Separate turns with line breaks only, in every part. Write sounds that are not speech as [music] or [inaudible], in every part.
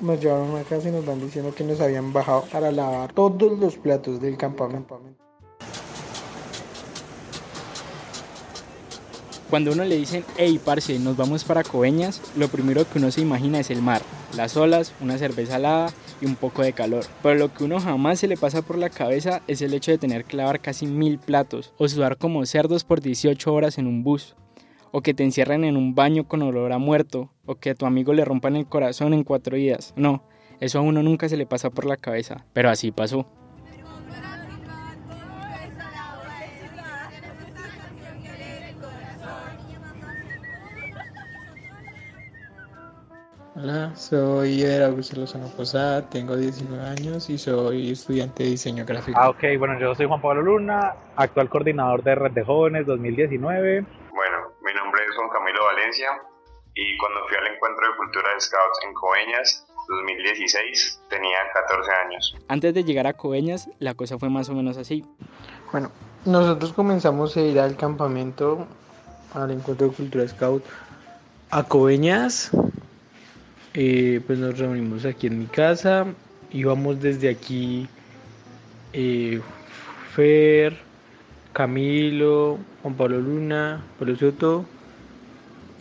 nos llevaron a casa y nos van diciendo que nos habían bajado para lavar todos los platos del campamento.
Cuando uno le dicen, hey, parce, nos vamos para Coveñas, lo primero que uno se imagina es el mar, las olas, una cerveza helada y un poco de calor. Pero lo que uno jamás se le pasa por la cabeza es el hecho de tener que lavar casi mil platos o sudar como cerdos por 18 horas en un bus. O que te encierren en un baño con olor a muerto, o que a tu amigo le rompan el corazón en cuatro días. No, eso a uno nunca se le pasa por la cabeza, pero así pasó.
Hola, soy Eder Augusto Lozano Posada, tengo 19 años y soy estudiante de diseño gráfico.
Ah, ok, bueno, yo soy Juan Pablo Luna, actual coordinador de Red de Jóvenes 2019.
Bueno, mi nombre es Juan Camilo Valencia y cuando fui al encuentro de cultura de Scouts en Coveñas 2016 tenía 14 años.
Antes de llegar a Coveñas, la cosa fue más o menos así.
Bueno, nosotros comenzamos a ir al campamento, al encuentro de cultura Scout a Coveñas eh, pues nos reunimos aquí en mi casa, íbamos desde aquí eh, Fer, Camilo, Juan Pablo Luna, Pablo Soto,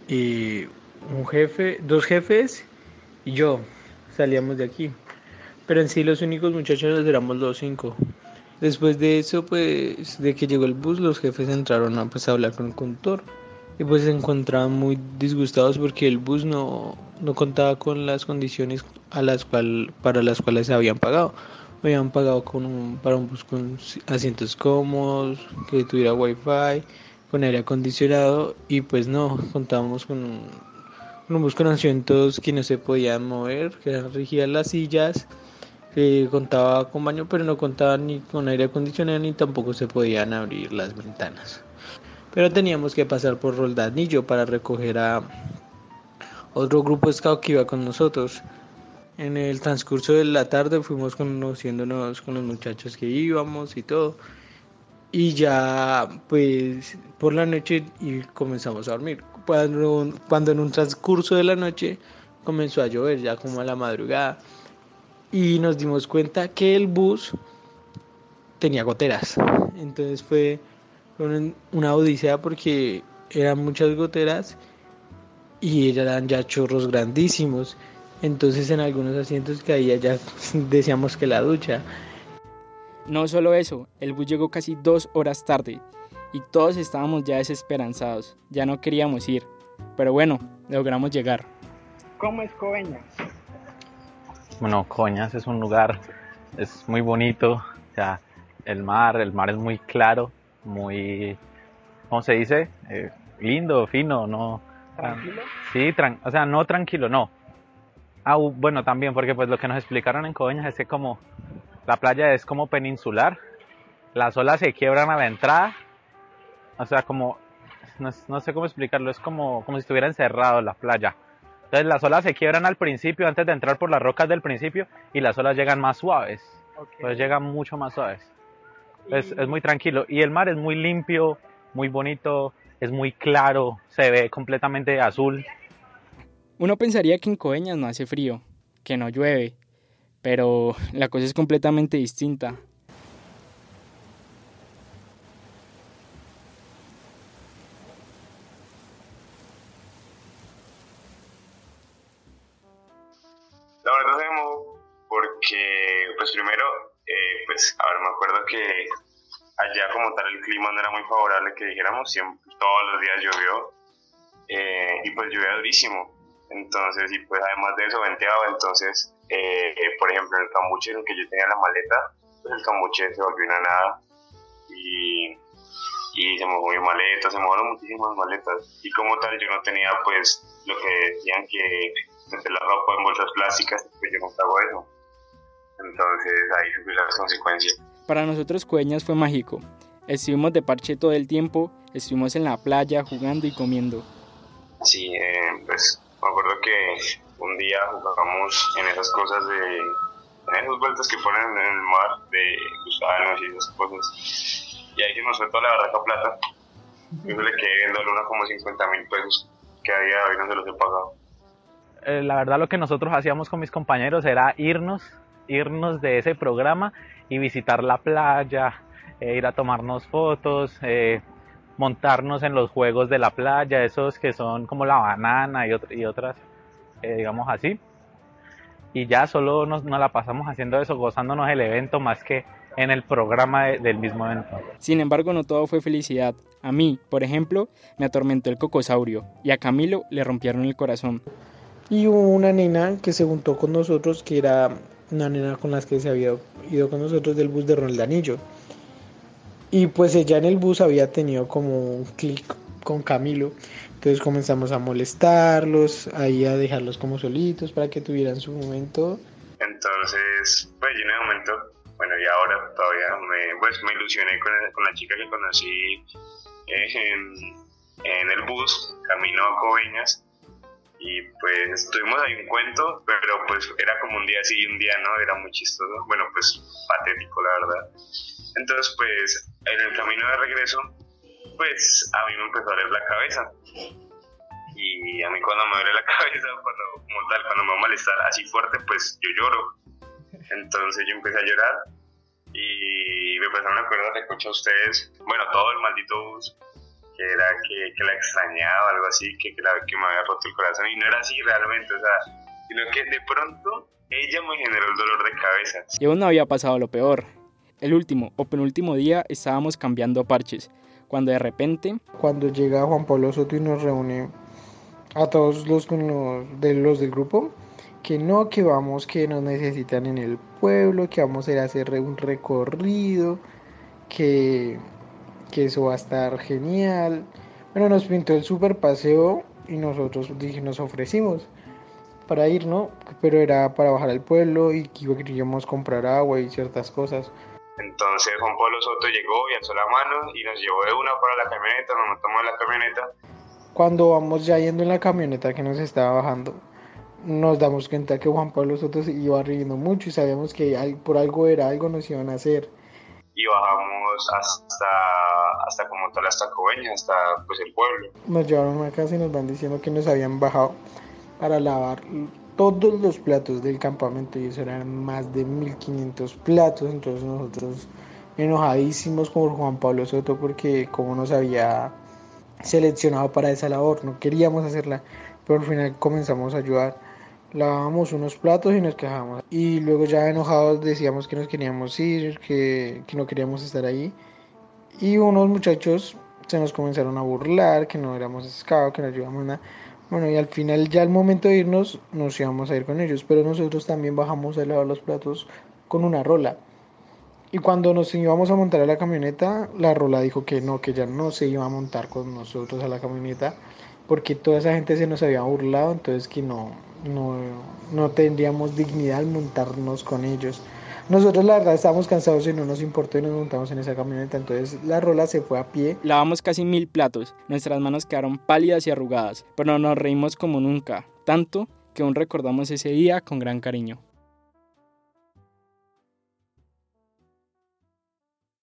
eh, un jefe, dos jefes y yo salíamos de aquí. Pero en sí los únicos muchachos éramos los cinco. Después de eso, pues, de que llegó el bus, los jefes entraron a, pues, hablar con el conductor y pues se encontraban muy disgustados porque el bus no, no contaba con las condiciones a las cual, para las cuales se habían pagado. Habían pagado con para un bus con asientos cómodos, que tuviera wifi, con aire acondicionado y pues no, contábamos con un, un bus con asientos que no se podían mover, que eran rígidas las sillas, que contaba con baño pero no contaba ni con aire acondicionado ni tampoco se podían abrir las ventanas pero teníamos que pasar por Roldanillo para recoger a otro grupo scout que iba con nosotros. En el transcurso de la tarde fuimos conociéndonos con los muchachos que íbamos y todo. Y ya, pues, por la noche y comenzamos a dormir. Cuando, cuando en un transcurso de la noche comenzó a llover, ya como a la madrugada. Y nos dimos cuenta que el bus tenía goteras. Entonces fue una odisea porque eran muchas goteras y eran ya chorros grandísimos. Entonces en algunos asientos caía ya [laughs] decíamos que la ducha.
No solo eso, el bus llegó casi dos horas tarde y todos estábamos ya desesperanzados, ya no queríamos ir, pero bueno, logramos llegar.
¿Cómo es Coveñas?
Bueno, Coveñas es un lugar, es muy bonito, o sea, el mar, el mar es muy claro, muy, ¿cómo se dice? Eh, lindo, fino, no.
¿Tranquilo?
Sí, o sea, no tranquilo, no. Ah, bueno, también, porque pues lo que nos explicaron en Coveñas es que como la playa es como peninsular, las olas se quiebran a la entrada, o sea, como, no, sé cómo explicarlo, es como, como si estuviera encerrado la playa. Entonces las olas se quiebran al principio, antes de entrar por las rocas del principio, y las olas llegan más suaves. Pues llegan mucho más suaves. Es, es muy tranquilo. Y el mar es muy limpio, muy bonito, es muy claro, se ve completamente azul.
Uno pensaría que en Coeñas no hace frío, que no llueve, pero [laughs] la cosa es completamente distinta.
La verdad, porque, pues primero, eh, pues, a ver, me acuerdo que allá como tal el clima no era muy favorable, que dijéramos, siempre, todos los días llovió eh, y pues llovía durísimo. Entonces, y pues además de eso venteaba, entonces, eh, por ejemplo, en el cambuche en el que yo tenía la maleta, pues el cambuche se volvió una nada y, y se mojó mi maleta, se mojaron muchísimas maletas y como tal yo no tenía pues lo que decían que meter la ropa en bolsas plásticas, pues yo no hago eso. Entonces ahí sufrí las consecuencias.
Para nosotros Cueñas fue mágico. Estuvimos de parche todo el tiempo, estuvimos en la playa jugando y comiendo.
Sí, eh, pues me acuerdo que un día jugamos en esas cosas de... en esas vueltas que ponen en el mar de gusanos y esas cosas. Y ahí se nos fue toda la barraca plata. Yo le quedé viendo a como 50 mil pesos que había hoy no se los he pagado.
eh, la verdad lo que nosotros hacíamos con mis compañeros era irnos, irnos de ese programa y visitar la playa, eh, ir a tomarnos fotos, eh, montarnos en los juegos de la playa, esos que son como la banana y, y otras, digamos así. Y ya solo nos, nos, la pasamos haciendo eso, gozándonos el evento más que en el programa del mismo evento.
Sin embargo, no todo fue felicidad. A mí, por ejemplo, me atormentó el cocosaurio y a Camilo le rompieron el corazón.
Y hubo una nena que se juntó con nosotros, que era una nena con las que se había ido con nosotros del bus de Ronaldanillo. Y pues ella en el bus había tenido como un clic con Camilo. Entonces comenzamos a molestarlos, ahí a dejarlos como solitos para que tuvieran su momento.
Entonces, pues yo en ese momento, bueno, y ahora todavía me, pues, me ilusioné con, con la chica que conocí en, en el bus, camino a Coveñas y pues tuvimos ahí un cuento, pero pues era como un día sí y un día no, era muy chistoso, bueno pues patético la verdad. Entonces pues en el camino de regreso, pues a mí me empezó a doler la cabeza. Y a mí cuando me duele la [laughs] cabeza, cuando, como tal, cuando me va a molestar así fuerte, pues yo lloro. Entonces yo empecé a llorar y me pasaron a acuerdo de coche a ustedes, bueno, todo el maldito bus que era que, que la extrañaba, algo así, que, que, la, que me había roto el corazón y no era así realmente, o sea, sino que de pronto ella me generó el dolor de cabeza.
Y aún no había pasado lo peor. El último o penúltimo día estábamos cambiando parches, cuando de repente...
Cuando llega Juan Pablo Soto y nos reúne a todos los, los, de los del grupo, que no, que vamos, que nos necesitan en el pueblo, que vamos a ir a hacer un recorrido, que que eso va a estar genial. Bueno, nos pintó el super paseo y nosotros dije, nos ofrecimos para ir, ¿no? Pero era para bajar al pueblo y queríamos comprar agua y ciertas cosas.
Entonces Juan Pablo Soto llegó y alzó la mano y nos llevó de una para la camioneta, nos montamos en la camioneta.
Cuando vamos ya yendo en la camioneta que nos estaba bajando, nos damos cuenta que Juan Pablo Soto se iba riendo mucho y sabíamos que por algo era algo nos iban a hacer
y bajamos hasta, hasta como tal, hasta Coveña, hasta pues el pueblo.
Nos llevaron a casa y nos van diciendo que nos habían bajado para lavar todos los platos del campamento y eso eran más de 1500 platos, entonces nosotros enojadísimos con Juan Pablo Soto porque como nos había seleccionado para esa labor, no queríamos hacerla, pero al final comenzamos a ayudar lavábamos unos platos y nos quejábamos. Y luego ya enojados decíamos que nos queríamos ir, que, que no queríamos estar ahí. Y unos muchachos se nos comenzaron a burlar, que no éramos scouts, que no ayudamos nada. Bueno, y al final ya al momento de irnos nos íbamos a ir con ellos, pero nosotros también bajamos a lavar los platos con una rola. Y cuando nos íbamos a montar a la camioneta, la rola dijo que no, que ya no se iba a montar con nosotros a la camioneta, porque toda esa gente se nos había burlado, entonces que no, no, no tendríamos dignidad al montarnos con ellos. Nosotros la verdad estábamos cansados y no nos importó y nos montamos en esa camioneta, entonces la rola se fue a pie.
Lavamos casi mil platos, nuestras manos quedaron pálidas y arrugadas, pero nos reímos como nunca, tanto que aún recordamos ese día con gran cariño.